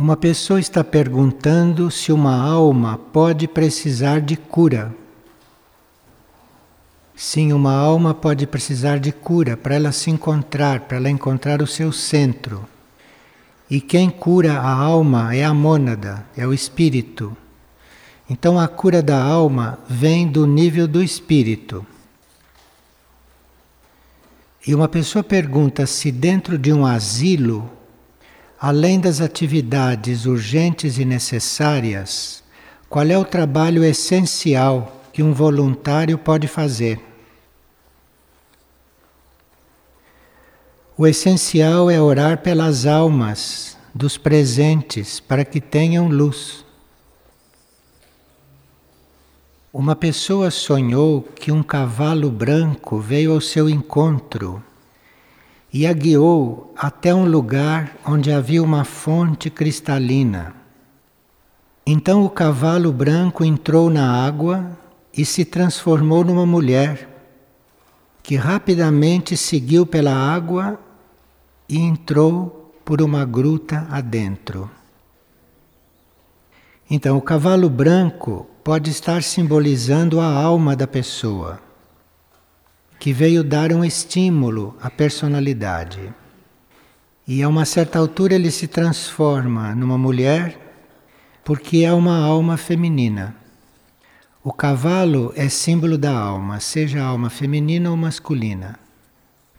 Uma pessoa está perguntando se uma alma pode precisar de cura. Sim, uma alma pode precisar de cura para ela se encontrar, para ela encontrar o seu centro. E quem cura a alma é a mônada, é o espírito. Então a cura da alma vem do nível do espírito. E uma pessoa pergunta se dentro de um asilo, além das atividades urgentes e necessárias, qual é o trabalho essencial que um voluntário pode fazer? O essencial é orar pelas almas dos presentes para que tenham luz. Uma pessoa sonhou que um cavalo branco veio ao seu encontro e a guiou até um lugar onde havia uma fonte cristalina. Então o cavalo branco entrou na água e se transformou numa mulher, que rapidamente seguiu pela água e entrou por uma gruta adentro. Então, o cavalo branco pode estar simbolizando a alma da pessoa, que veio dar um estímulo à personalidade. E a uma certa altura ele se transforma numa mulher porque é uma alma feminina. O cavalo é símbolo da alma, seja alma feminina ou masculina.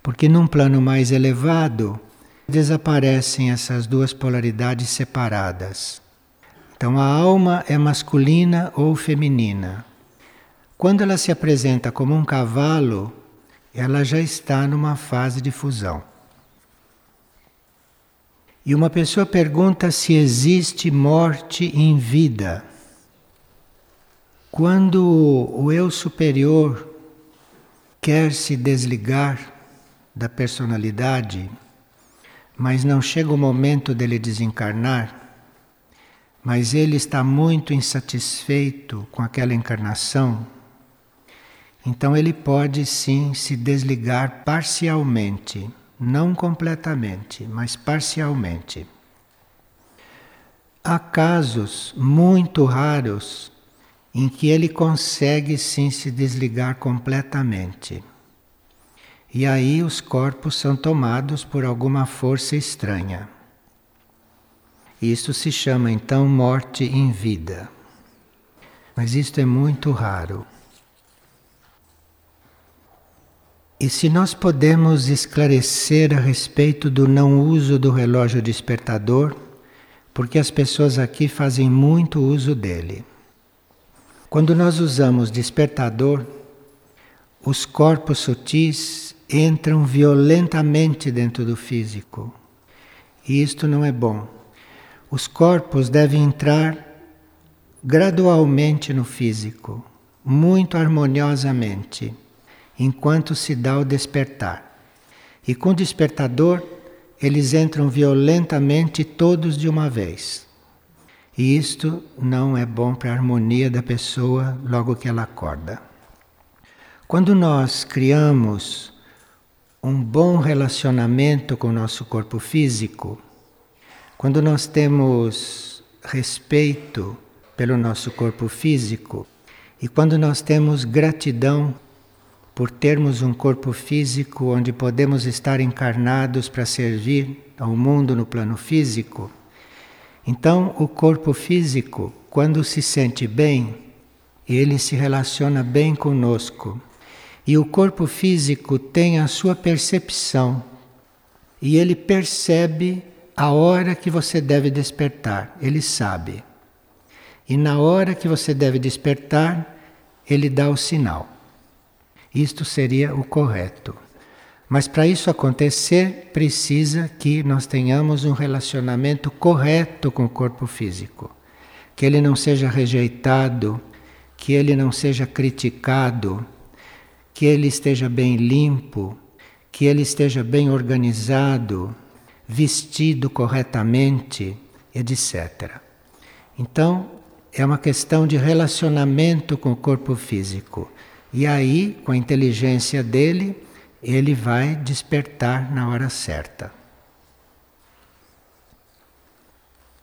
Porque num plano mais elevado desaparecem essas duas polaridades separadas. Então a alma é masculina ou feminina. Quando ela se apresenta como um cavalo, ela já está numa fase de fusão. E uma pessoa pergunta se existe morte em vida. Quando o eu superior quer se desligar da personalidade, mas não chega o momento dele desencarnar, mas ele está muito insatisfeito com aquela encarnação, então ele pode sim se desligar parcialmente, não completamente, mas parcialmente. Há casos muito raros em que ele consegue sim se desligar completamente. E aí os corpos são tomados por alguma força estranha. Isso se chama então morte em vida. Mas isto é muito raro. E se nós podemos esclarecer a respeito do não uso do relógio despertador, porque as pessoas aqui fazem muito uso dele. Quando nós usamos despertador, os corpos sutis entram violentamente dentro do físico. E isto não é bom. Os corpos devem entrar gradualmente no físico, muito harmoniosamente, enquanto se dá o despertar. E com o despertador, eles entram violentamente todos de uma vez. E isto não é bom para a harmonia da pessoa logo que ela acorda. Quando nós criamos um bom relacionamento com o nosso corpo físico, quando nós temos respeito pelo nosso corpo físico e quando nós temos gratidão por termos um corpo físico onde podemos estar encarnados para servir ao mundo no plano físico, então o corpo físico, quando se sente bem, ele se relaciona bem conosco e o corpo físico tem a sua percepção. E ele percebe a hora que você deve despertar, ele sabe. E na hora que você deve despertar, ele dá o sinal. Isto seria o correto. Mas para isso acontecer, precisa que nós tenhamos um relacionamento correto com o corpo físico. Que ele não seja rejeitado, que ele não seja criticado, que ele esteja bem limpo, que ele esteja bem organizado, vestido corretamente, etc. Então, é uma questão de relacionamento com o corpo físico. E aí, com a inteligência dele, ele vai despertar na hora certa.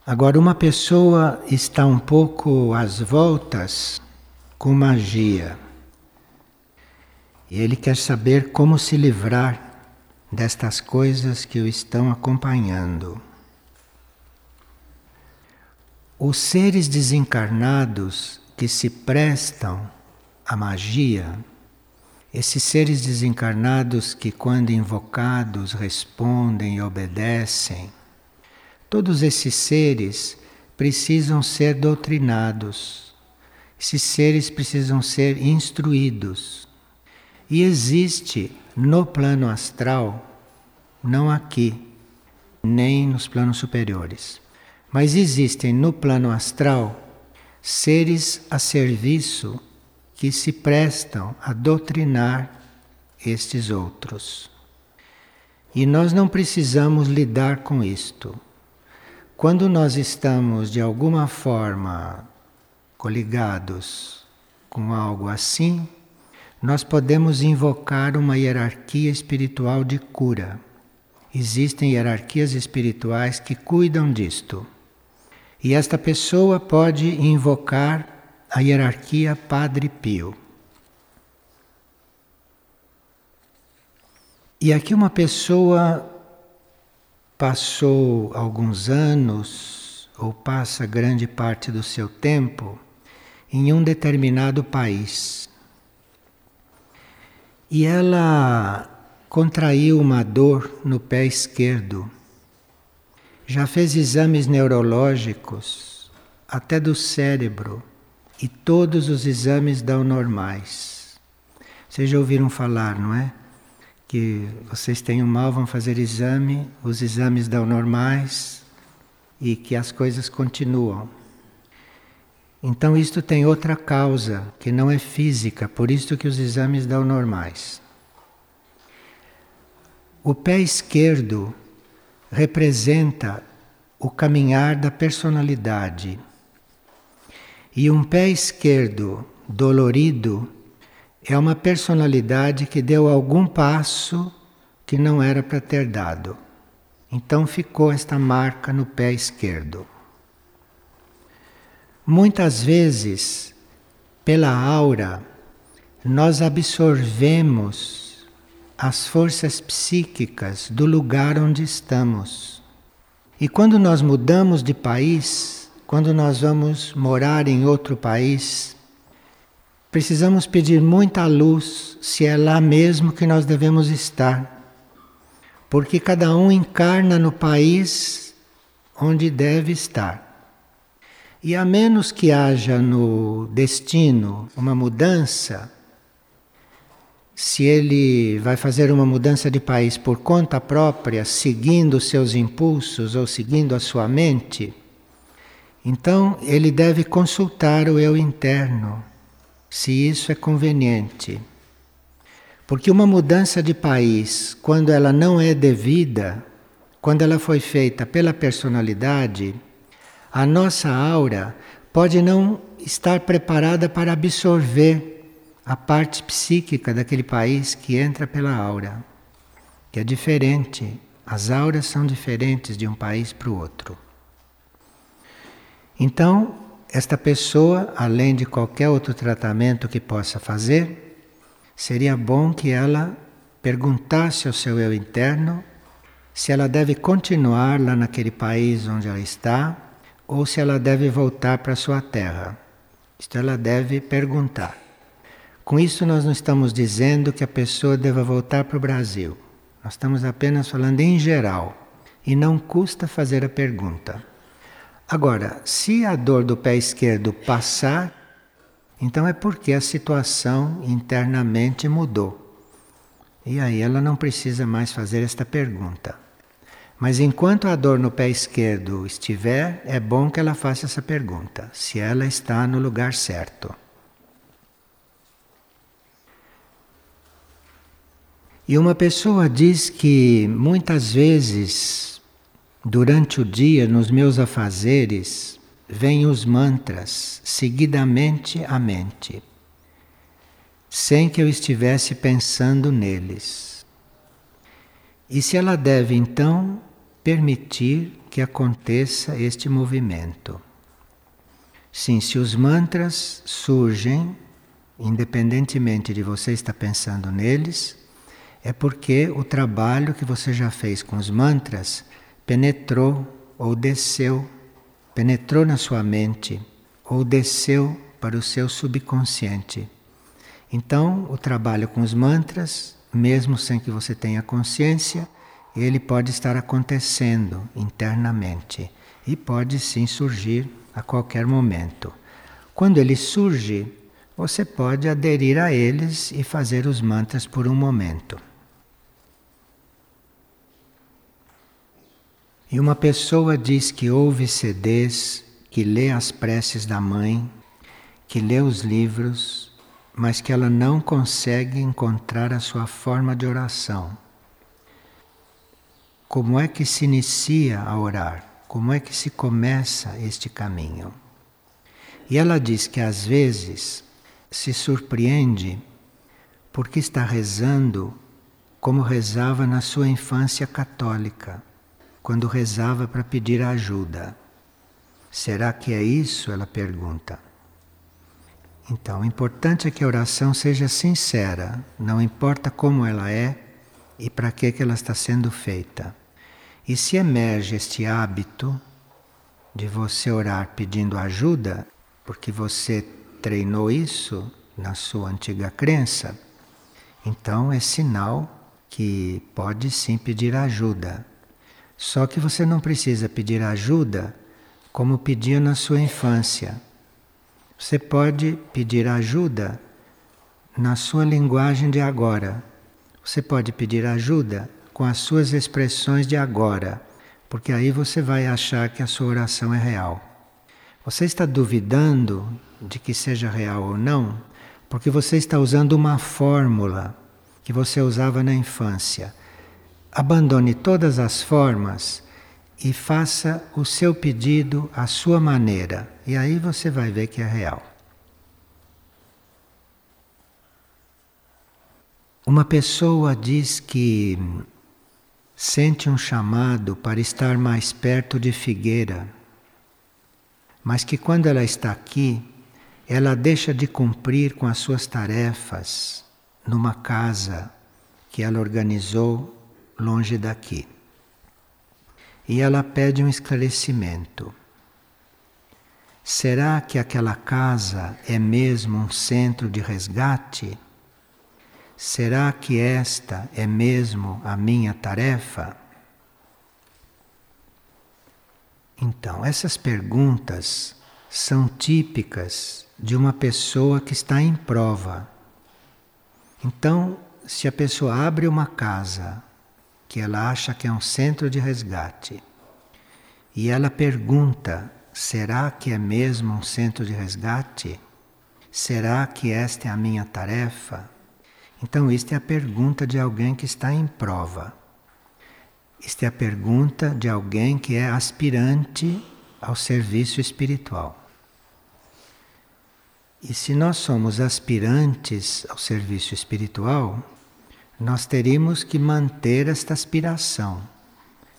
Agora, uma pessoa está um pouco às voltas com magia. E ele quer saber como se livrar destas coisas que o estão acompanhando. Os seres desencarnados que se prestam à magia, esses seres desencarnados que, quando invocados, respondem e obedecem, Todos esses seres precisam ser doutrinados. Esses seres precisam ser instruídos. E existe no plano astral, não aqui, nem nos planos superiores, mas existem no plano astral seres a serviço que se prestam a doutrinar estes outros. E nós não precisamos lidar com isto. Quando nós estamos de alguma forma coligados com algo assim, nós podemos invocar uma hierarquia espiritual de cura. Existem hierarquias espirituais que cuidam disto. E esta pessoa pode invocar a hierarquia Padre Pio. E aqui uma pessoa passou alguns anos ou passa grande parte do seu tempo em um determinado país. E ela contraiu uma dor no pé esquerdo. Já fez exames neurológicos, até do cérebro, e todos os exames dão normais. Vocês já ouviram falar, não é? que vocês tenham mal, vão fazer exame, os exames dão normais e que as coisas continuam. Então isto tem outra causa, que não é física, por isso que os exames dão normais. O pé esquerdo representa o caminhar da personalidade. E um pé esquerdo dolorido é uma personalidade que deu algum passo que não era para ter dado. Então ficou esta marca no pé esquerdo. Muitas vezes, pela aura, nós absorvemos as forças psíquicas do lugar onde estamos. E quando nós mudamos de país, quando nós vamos morar em outro país, Precisamos pedir muita luz se é lá mesmo que nós devemos estar. Porque cada um encarna no país onde deve estar. E a menos que haja no destino uma mudança, se ele vai fazer uma mudança de país por conta própria, seguindo seus impulsos ou seguindo a sua mente, então ele deve consultar o eu interno se isso é conveniente. Porque uma mudança de país, quando ela não é devida, quando ela foi feita pela personalidade, a nossa aura pode não estar preparada para absorver a parte psíquica daquele país que entra pela aura, que é diferente. As auras são diferentes de um país para o outro. Então, esta pessoa, além de qualquer outro tratamento que possa fazer, seria bom que ela perguntasse ao seu eu interno se ela deve continuar lá naquele país onde ela está ou se ela deve voltar para sua terra. Isto ela deve perguntar. Com isso, nós não estamos dizendo que a pessoa deva voltar para o Brasil. Nós estamos apenas falando em geral. E não custa fazer a pergunta. Agora, se a dor do pé esquerdo passar, então é porque a situação internamente mudou. E aí ela não precisa mais fazer esta pergunta. Mas enquanto a dor no pé esquerdo estiver, é bom que ela faça essa pergunta, se ela está no lugar certo. E uma pessoa diz que muitas vezes Durante o dia, nos meus afazeres, vêm os mantras seguidamente à mente, sem que eu estivesse pensando neles. E se ela deve então permitir que aconteça este movimento. Sim, se os mantras surgem, independentemente de você estar pensando neles, é porque o trabalho que você já fez com os mantras penetrou ou desceu, penetrou na sua mente ou desceu para o seu subconsciente. Então, o trabalho com os mantras, mesmo sem que você tenha consciência, ele pode estar acontecendo internamente e pode sim surgir a qualquer momento. Quando ele surge, você pode aderir a eles e fazer os mantras por um momento. E uma pessoa diz que ouve CDs, que lê as preces da mãe, que lê os livros, mas que ela não consegue encontrar a sua forma de oração. Como é que se inicia a orar? Como é que se começa este caminho? E ela diz que às vezes se surpreende porque está rezando como rezava na sua infância católica quando rezava para pedir ajuda. Será que é isso? Ela pergunta. Então, o importante é que a oração seja sincera, não importa como ela é e para que, ela está sendo feita. E se emerge este hábito de você orar pedindo ajuda, porque você treinou isso na sua antiga crença, então é sinal que pode sim pedir ajuda. Só que você não precisa pedir ajuda como pedia na sua infância. Você pode pedir ajuda na sua linguagem de agora. Você pode pedir ajuda com as suas expressões de agora, porque aí você vai achar que a sua oração é real. Você está duvidando de que seja real ou não, porque você está usando uma fórmula que você usava na infância. Abandone todas as formas e faça o seu pedido à sua maneira, e aí você vai ver que é real. Uma pessoa diz que sente um chamado para estar mais perto de Figueira, mas que quando ela está aqui, ela deixa de cumprir com as suas tarefas numa casa que ela organizou longe daqui. E ela pede um esclarecimento. Será que aquela casa é mesmo um centro de resgate? Será que esta é mesmo a minha tarefa? Então, essas perguntas são típicas de uma pessoa que está em prova. Então, se a pessoa abre uma casa que ela acha que é um centro de resgate. E ela pergunta: será que é mesmo um centro de resgate? Será que esta é a minha tarefa? Então, isto é a pergunta de alguém que está em prova. Isto é a pergunta de alguém que é aspirante ao serviço espiritual. E se nós somos aspirantes ao serviço espiritual, nós teríamos que manter esta aspiração,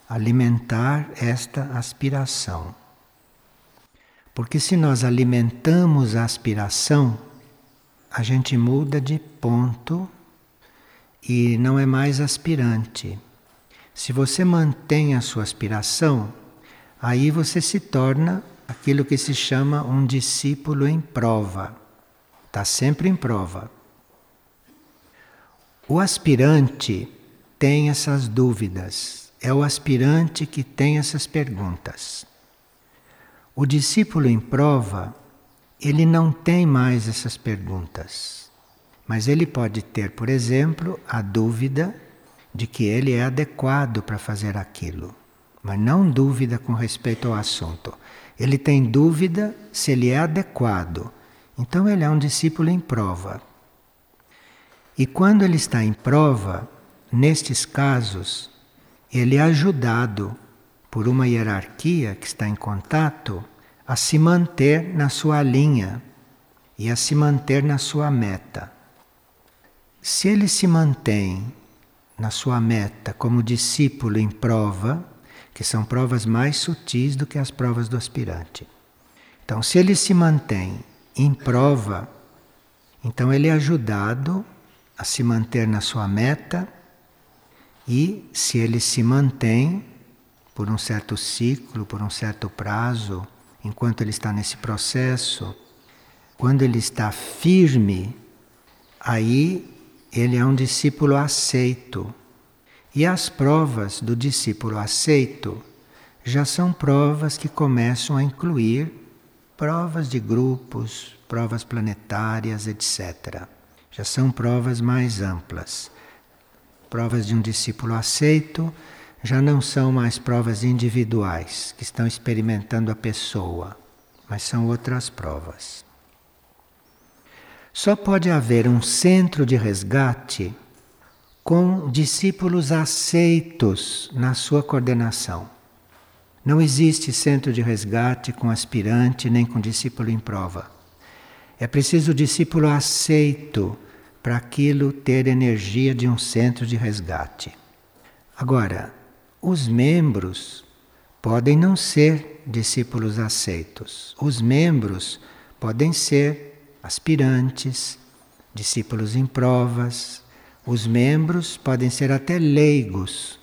alimentar esta aspiração. Porque se nós alimentamos a aspiração, a gente muda de ponto e não é mais aspirante. Se você mantém a sua aspiração, aí você se torna aquilo que se chama um discípulo em prova. Está sempre em prova. O aspirante tem essas dúvidas, é o aspirante que tem essas perguntas. O discípulo em prova, ele não tem mais essas perguntas, mas ele pode ter, por exemplo, a dúvida de que ele é adequado para fazer aquilo, mas não dúvida com respeito ao assunto. Ele tem dúvida se ele é adequado. Então ele é um discípulo em prova. E quando ele está em prova, nestes casos, ele é ajudado por uma hierarquia que está em contato a se manter na sua linha e a se manter na sua meta. Se ele se mantém na sua meta como discípulo em prova, que são provas mais sutis do que as provas do aspirante. Então, se ele se mantém em prova, então ele é ajudado a se manter na sua meta e se ele se mantém por um certo ciclo, por um certo prazo, enquanto ele está nesse processo, quando ele está firme, aí ele é um discípulo aceito. E as provas do discípulo aceito já são provas que começam a incluir provas de grupos, provas planetárias, etc. Já são provas mais amplas. Provas de um discípulo aceito já não são mais provas individuais que estão experimentando a pessoa, mas são outras provas. Só pode haver um centro de resgate com discípulos aceitos na sua coordenação. Não existe centro de resgate com aspirante nem com discípulo em prova. É preciso o discípulo aceito para aquilo ter energia de um centro de resgate. Agora, os membros podem não ser discípulos aceitos. Os membros podem ser aspirantes, discípulos em provas. Os membros podem ser até leigos.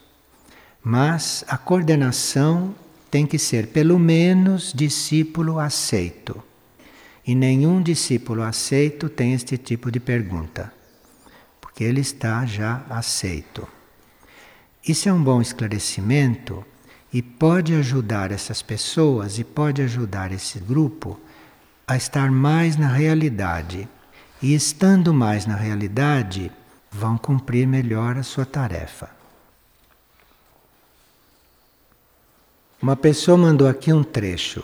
Mas a coordenação tem que ser pelo menos discípulo aceito. E nenhum discípulo aceito tem este tipo de pergunta, porque ele está já aceito. Isso é um bom esclarecimento e pode ajudar essas pessoas e pode ajudar esse grupo a estar mais na realidade. E estando mais na realidade, vão cumprir melhor a sua tarefa. Uma pessoa mandou aqui um trecho.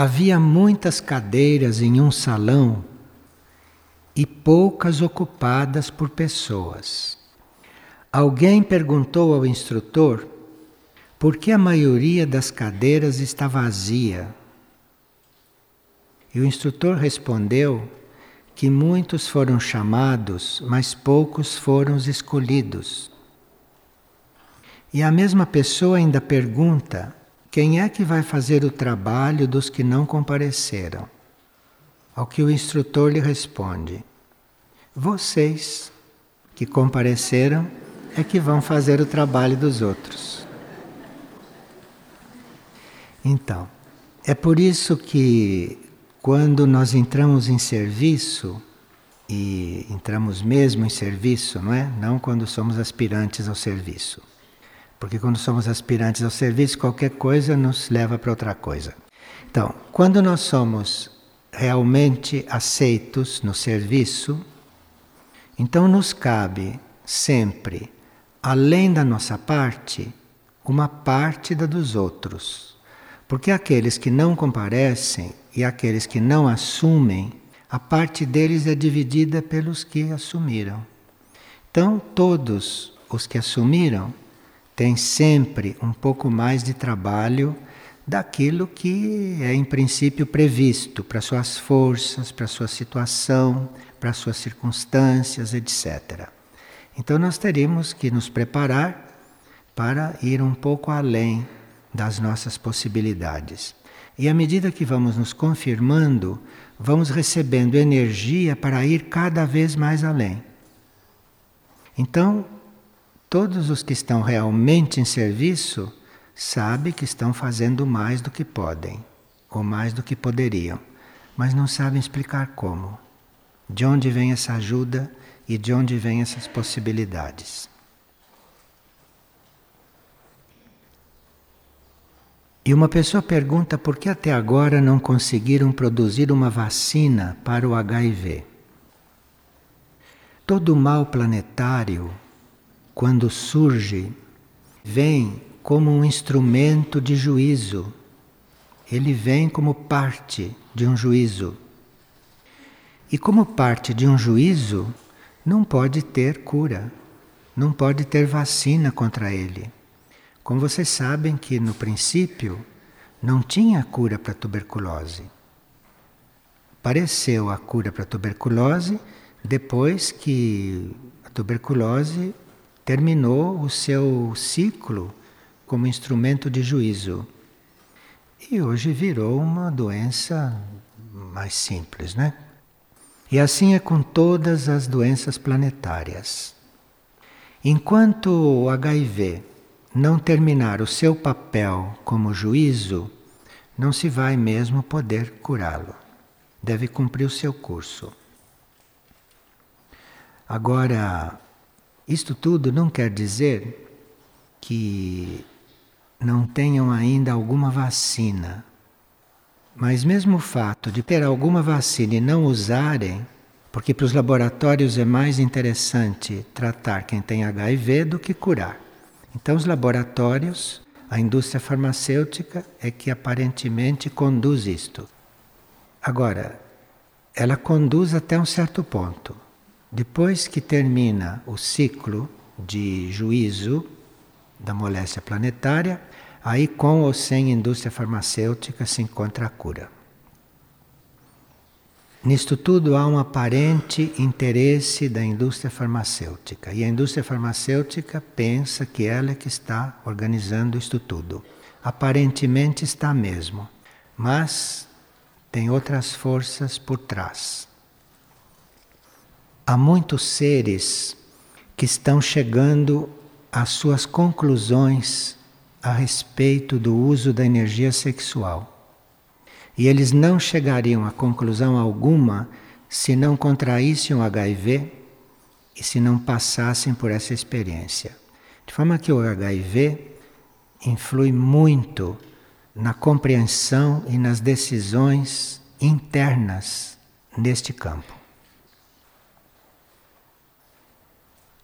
Havia muitas cadeiras em um salão e poucas ocupadas por pessoas. Alguém perguntou ao instrutor por que a maioria das cadeiras está vazia. E o instrutor respondeu que muitos foram chamados, mas poucos foram os escolhidos. E a mesma pessoa ainda pergunta: quem é que vai fazer o trabalho dos que não compareceram? Ao que o instrutor lhe responde: vocês que compareceram é que vão fazer o trabalho dos outros. Então, é por isso que quando nós entramos em serviço, e entramos mesmo em serviço, não é? Não quando somos aspirantes ao serviço. Porque quando somos aspirantes ao serviço, qualquer coisa nos leva para outra coisa. Então, quando nós somos realmente aceitos no serviço, então nos cabe sempre, além da nossa parte, uma parte da dos outros. Porque aqueles que não comparecem e aqueles que não assumem, a parte deles é dividida pelos que assumiram. Então, todos os que assumiram tem sempre um pouco mais de trabalho daquilo que é em princípio previsto para suas forças, para sua situação, para suas circunstâncias, etc. Então nós teríamos que nos preparar para ir um pouco além das nossas possibilidades. E à medida que vamos nos confirmando, vamos recebendo energia para ir cada vez mais além. Então, Todos os que estão realmente em serviço sabem que estão fazendo mais do que podem, ou mais do que poderiam, mas não sabem explicar como. De onde vem essa ajuda e de onde vêm essas possibilidades. E uma pessoa pergunta por que até agora não conseguiram produzir uma vacina para o HIV. Todo o mal planetário quando surge, vem como um instrumento de juízo. Ele vem como parte de um juízo. E como parte de um juízo, não pode ter cura, não pode ter vacina contra ele. Como vocês sabem que no princípio não tinha cura para tuberculose. Apareceu a cura para tuberculose depois que a tuberculose terminou o seu ciclo como instrumento de juízo. E hoje virou uma doença mais simples, né? E assim é com todas as doenças planetárias. Enquanto o HIV não terminar o seu papel como juízo, não se vai mesmo poder curá-lo. Deve cumprir o seu curso. Agora, isto tudo não quer dizer que não tenham ainda alguma vacina. Mas mesmo o fato de ter alguma vacina e não usarem, porque para os laboratórios é mais interessante tratar quem tem HIV do que curar. Então os laboratórios, a indústria farmacêutica é que aparentemente conduz isto. Agora, ela conduz até um certo ponto. Depois que termina o ciclo de juízo da moléstia planetária, aí com ou sem indústria farmacêutica se encontra a cura. Nisto tudo há um aparente interesse da indústria farmacêutica. E a indústria farmacêutica pensa que ela é que está organizando isto tudo. Aparentemente está mesmo, mas tem outras forças por trás. Há muitos seres que estão chegando às suas conclusões a respeito do uso da energia sexual. E eles não chegariam a conclusão alguma se não contraíssem o HIV e se não passassem por essa experiência. De forma que o HIV influi muito na compreensão e nas decisões internas neste campo.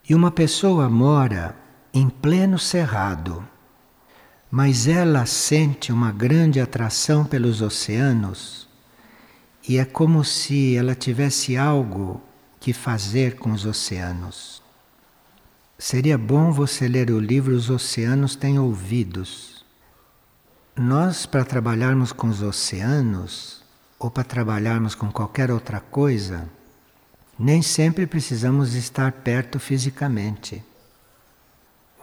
E uma pessoa mora em pleno cerrado mas ela sente uma grande atração pelos oceanos e é como se ela tivesse algo que fazer com os oceanos. Seria bom você ler o livro Os Oceanos Têm Ouvidos. Nós, para trabalharmos com os oceanos, ou para trabalharmos com qualquer outra coisa, nem sempre precisamos estar perto fisicamente.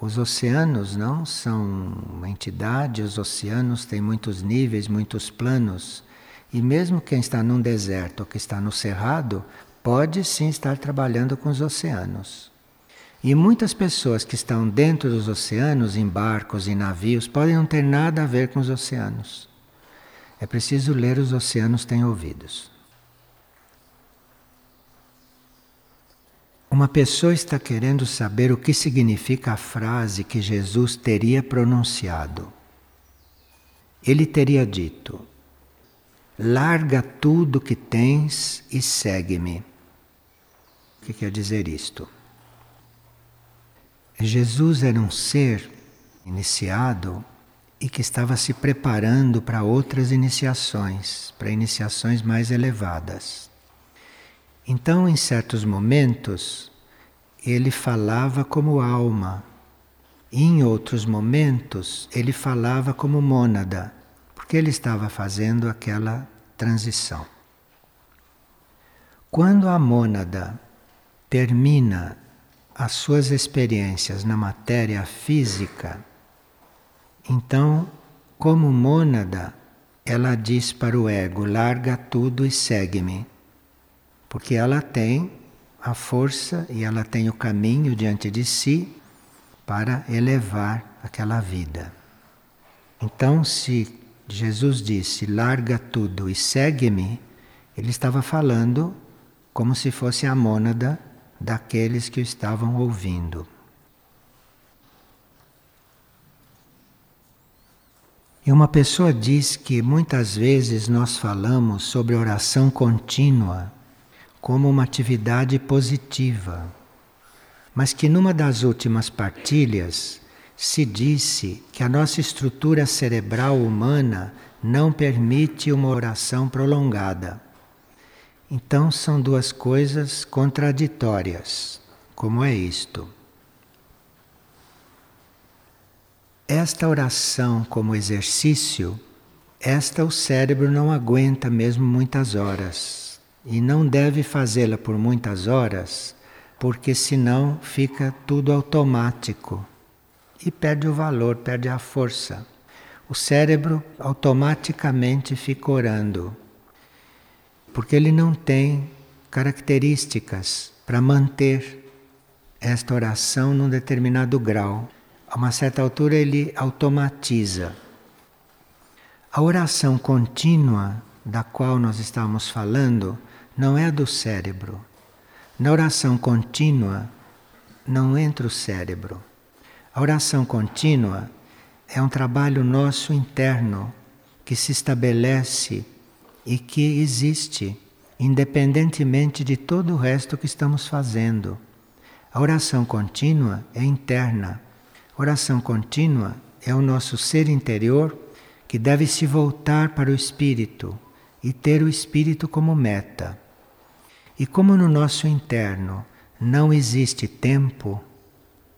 Os oceanos não são uma entidade, os oceanos têm muitos níveis, muitos planos. E mesmo quem está num deserto ou que está no cerrado, pode sim estar trabalhando com os oceanos. E muitas pessoas que estão dentro dos oceanos, em barcos, em navios, podem não ter nada a ver com os oceanos. É preciso ler Os Oceanos Têm Ouvidos. Uma pessoa está querendo saber o que significa a frase que Jesus teria pronunciado. Ele teria dito: Larga tudo que tens e segue-me. O que quer dizer isto? Jesus era um ser iniciado e que estava se preparando para outras iniciações, para iniciações mais elevadas. Então, em certos momentos, ele falava como alma, e em outros momentos, ele falava como mônada, porque ele estava fazendo aquela transição. Quando a mônada termina as suas experiências na matéria física, então, como mônada, ela diz para o ego: larga tudo e segue-me porque ela tem a força e ela tem o caminho diante de si para elevar aquela vida. Então, se Jesus disse: larga tudo e segue-me, ele estava falando como se fosse a mônada daqueles que o estavam ouvindo. E uma pessoa diz que muitas vezes nós falamos sobre oração contínua como uma atividade positiva, mas que numa das últimas partilhas se disse que a nossa estrutura cerebral humana não permite uma oração prolongada. Então são duas coisas contraditórias. Como é isto? Esta oração como exercício, esta o cérebro não aguenta mesmo muitas horas e não deve fazê-la por muitas horas, porque senão fica tudo automático e perde o valor, perde a força. O cérebro automaticamente fica orando, porque ele não tem características para manter esta oração num determinado grau. A uma certa altura ele automatiza. A oração contínua da qual nós estamos falando não é do cérebro. Na oração contínua não entra o cérebro. A oração contínua é um trabalho nosso interno que se estabelece e que existe independentemente de todo o resto que estamos fazendo. A oração contínua é interna. A oração contínua é o nosso ser interior que deve se voltar para o espírito e ter o espírito como meta. E como no nosso interno não existe tempo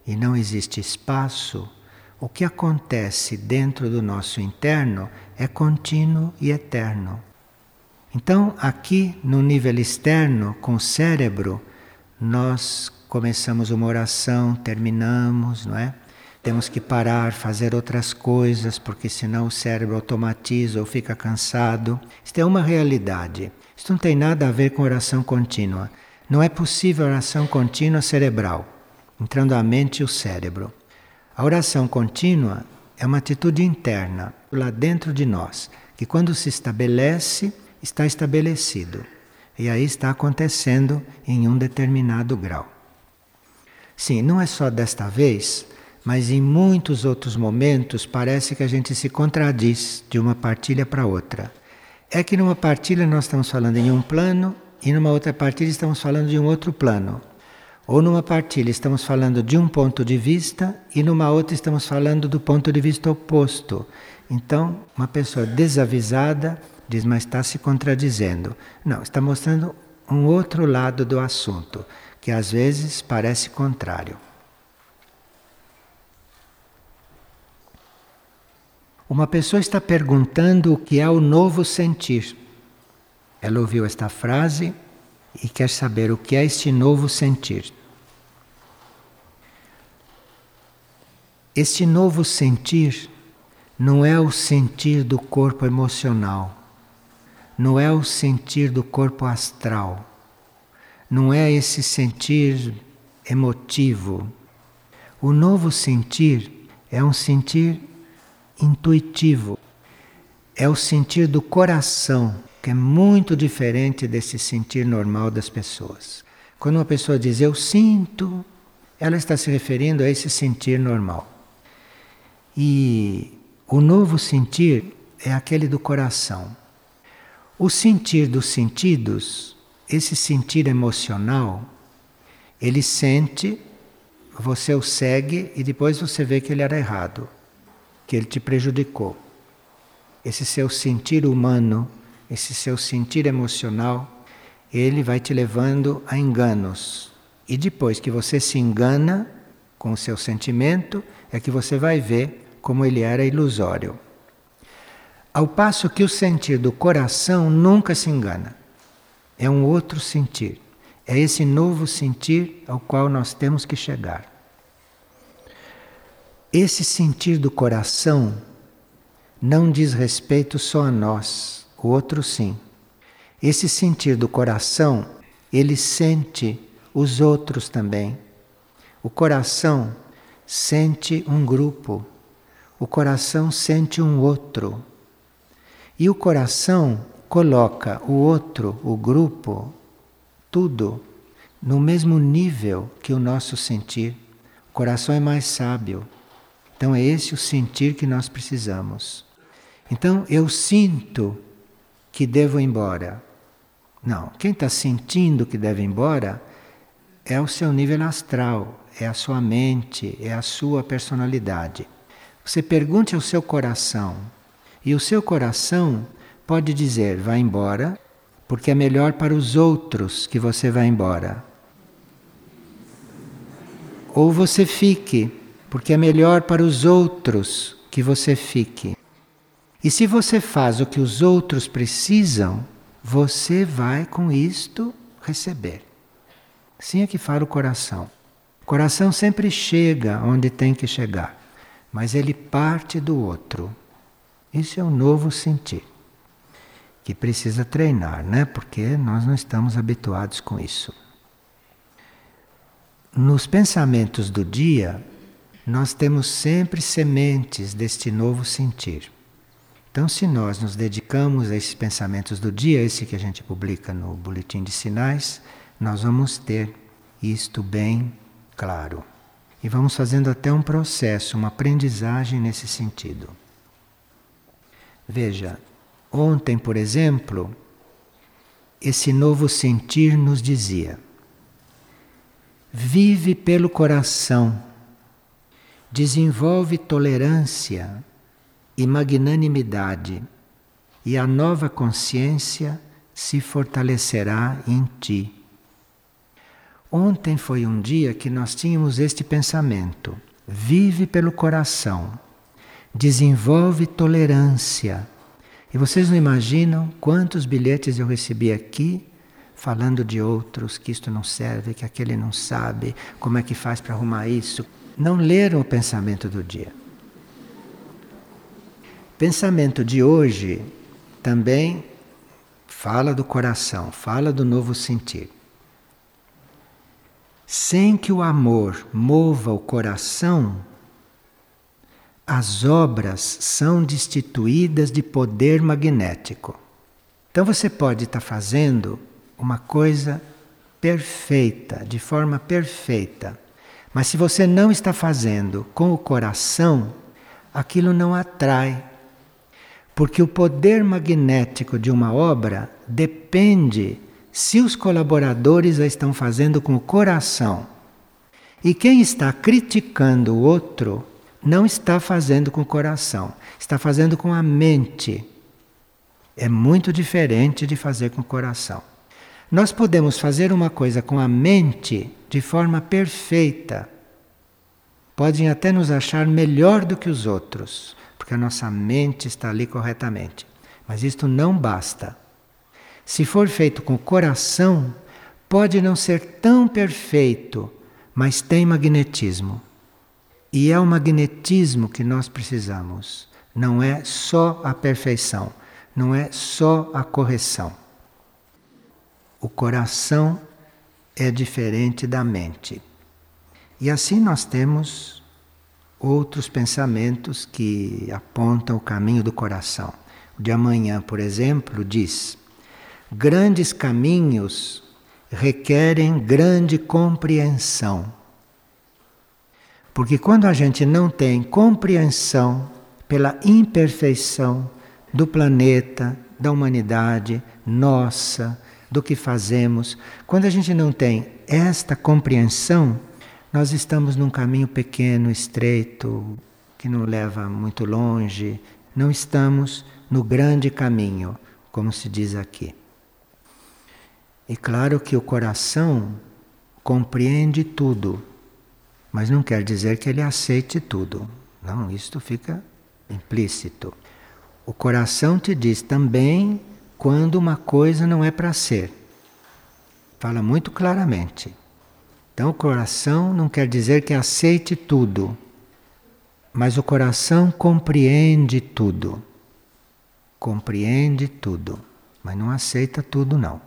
e não existe espaço, o que acontece dentro do nosso interno é contínuo e eterno. Então, aqui no nível externo, com o cérebro, nós começamos uma oração, terminamos, não é? Temos que parar, fazer outras coisas, porque senão o cérebro automatiza ou fica cansado. Isto é uma realidade. Isto não tem nada a ver com oração contínua. Não é possível oração contínua cerebral, entrando a mente e o cérebro. A oração contínua é uma atitude interna, lá dentro de nós, que quando se estabelece, está estabelecido. E aí está acontecendo em um determinado grau. Sim, não é só desta vez mas em muitos outros momentos parece que a gente se contradiz de uma partilha para outra. É que numa partilha nós estamos falando em um plano e numa outra partilha estamos falando de um outro plano. Ou numa partilha estamos falando de um ponto de vista e numa outra estamos falando do ponto de vista oposto. Então, uma pessoa desavisada diz, mas está se contradizendo. Não, está mostrando um outro lado do assunto, que às vezes parece contrário. Uma pessoa está perguntando o que é o novo sentir. Ela ouviu esta frase e quer saber o que é este novo sentir. Este novo sentir não é o sentir do corpo emocional, não é o sentir do corpo astral, não é esse sentir emotivo. O novo sentir é um sentir intuitivo. É o sentir do coração, que é muito diferente desse sentir normal das pessoas. Quando uma pessoa diz eu sinto, ela está se referindo a esse sentir normal. E o novo sentir é aquele do coração. O sentir dos sentidos, esse sentir emocional, ele sente, você o segue e depois você vê que ele era errado que ele te prejudicou. Esse seu sentir humano, esse seu sentir emocional, ele vai te levando a enganos. E depois que você se engana com o seu sentimento, é que você vai ver como ele era ilusório. Ao passo que o sentir do coração nunca se engana. É um outro sentir. É esse novo sentir ao qual nós temos que chegar. Esse sentir do coração não diz respeito só a nós, o outro sim. Esse sentir do coração, ele sente os outros também. O coração sente um grupo, o coração sente um outro. E o coração coloca o outro, o grupo, tudo no mesmo nível que o nosso sentir. O coração é mais sábio. Então é esse o sentir que nós precisamos. Então eu sinto que devo ir embora. Não, quem está sentindo que deve ir embora é o seu nível astral, é a sua mente, é a sua personalidade. Você pergunte ao seu coração, e o seu coração pode dizer: vá embora, porque é melhor para os outros que você vá embora. Ou você fique, porque é melhor para os outros que você fique. E se você faz o que os outros precisam, você vai com isto receber. Assim é que fala o coração. O coração sempre chega onde tem que chegar, mas ele parte do outro. Isso é um novo sentir, que precisa treinar, né? Porque nós não estamos habituados com isso. Nos pensamentos do dia, nós temos sempre sementes deste novo sentir. Então, se nós nos dedicamos a esses pensamentos do dia, esse que a gente publica no Boletim de Sinais, nós vamos ter isto bem claro. E vamos fazendo até um processo, uma aprendizagem nesse sentido. Veja, ontem, por exemplo, esse novo sentir nos dizia: vive pelo coração, desenvolve tolerância e magnanimidade, e a nova consciência se fortalecerá em ti. Ontem foi um dia que nós tínhamos este pensamento: vive pelo coração, desenvolve tolerância. E vocês não imaginam quantos bilhetes eu recebi aqui falando de outros, que isto não serve, que aquele não sabe, como é que faz para arrumar isso. Não leram o pensamento do dia. Pensamento de hoje também fala do coração, fala do novo sentir. Sem que o amor mova o coração, as obras são destituídas de poder magnético. Então você pode estar fazendo uma coisa perfeita, de forma perfeita, mas se você não está fazendo com o coração, aquilo não atrai porque o poder magnético de uma obra depende se os colaboradores a estão fazendo com o coração. E quem está criticando o outro não está fazendo com o coração, está fazendo com a mente. É muito diferente de fazer com o coração. Nós podemos fazer uma coisa com a mente de forma perfeita. Podem até nos achar melhor do que os outros porque a nossa mente está ali corretamente. Mas isto não basta. Se for feito com o coração, pode não ser tão perfeito, mas tem magnetismo. E é o magnetismo que nós precisamos. Não é só a perfeição, não é só a correção. O coração é diferente da mente. E assim nós temos outros pensamentos que apontam o caminho do coração. O de amanhã, por exemplo, diz: grandes caminhos requerem grande compreensão. Porque quando a gente não tem compreensão pela imperfeição do planeta, da humanidade, nossa, do que fazemos, quando a gente não tem esta compreensão, nós estamos num caminho pequeno, estreito, que não leva muito longe. Não estamos no grande caminho, como se diz aqui. E claro que o coração compreende tudo, mas não quer dizer que ele aceite tudo. Não, isto fica implícito. O coração te diz também quando uma coisa não é para ser. Fala muito claramente. Então, o coração não quer dizer que aceite tudo, mas o coração compreende tudo. Compreende tudo, mas não aceita tudo, não.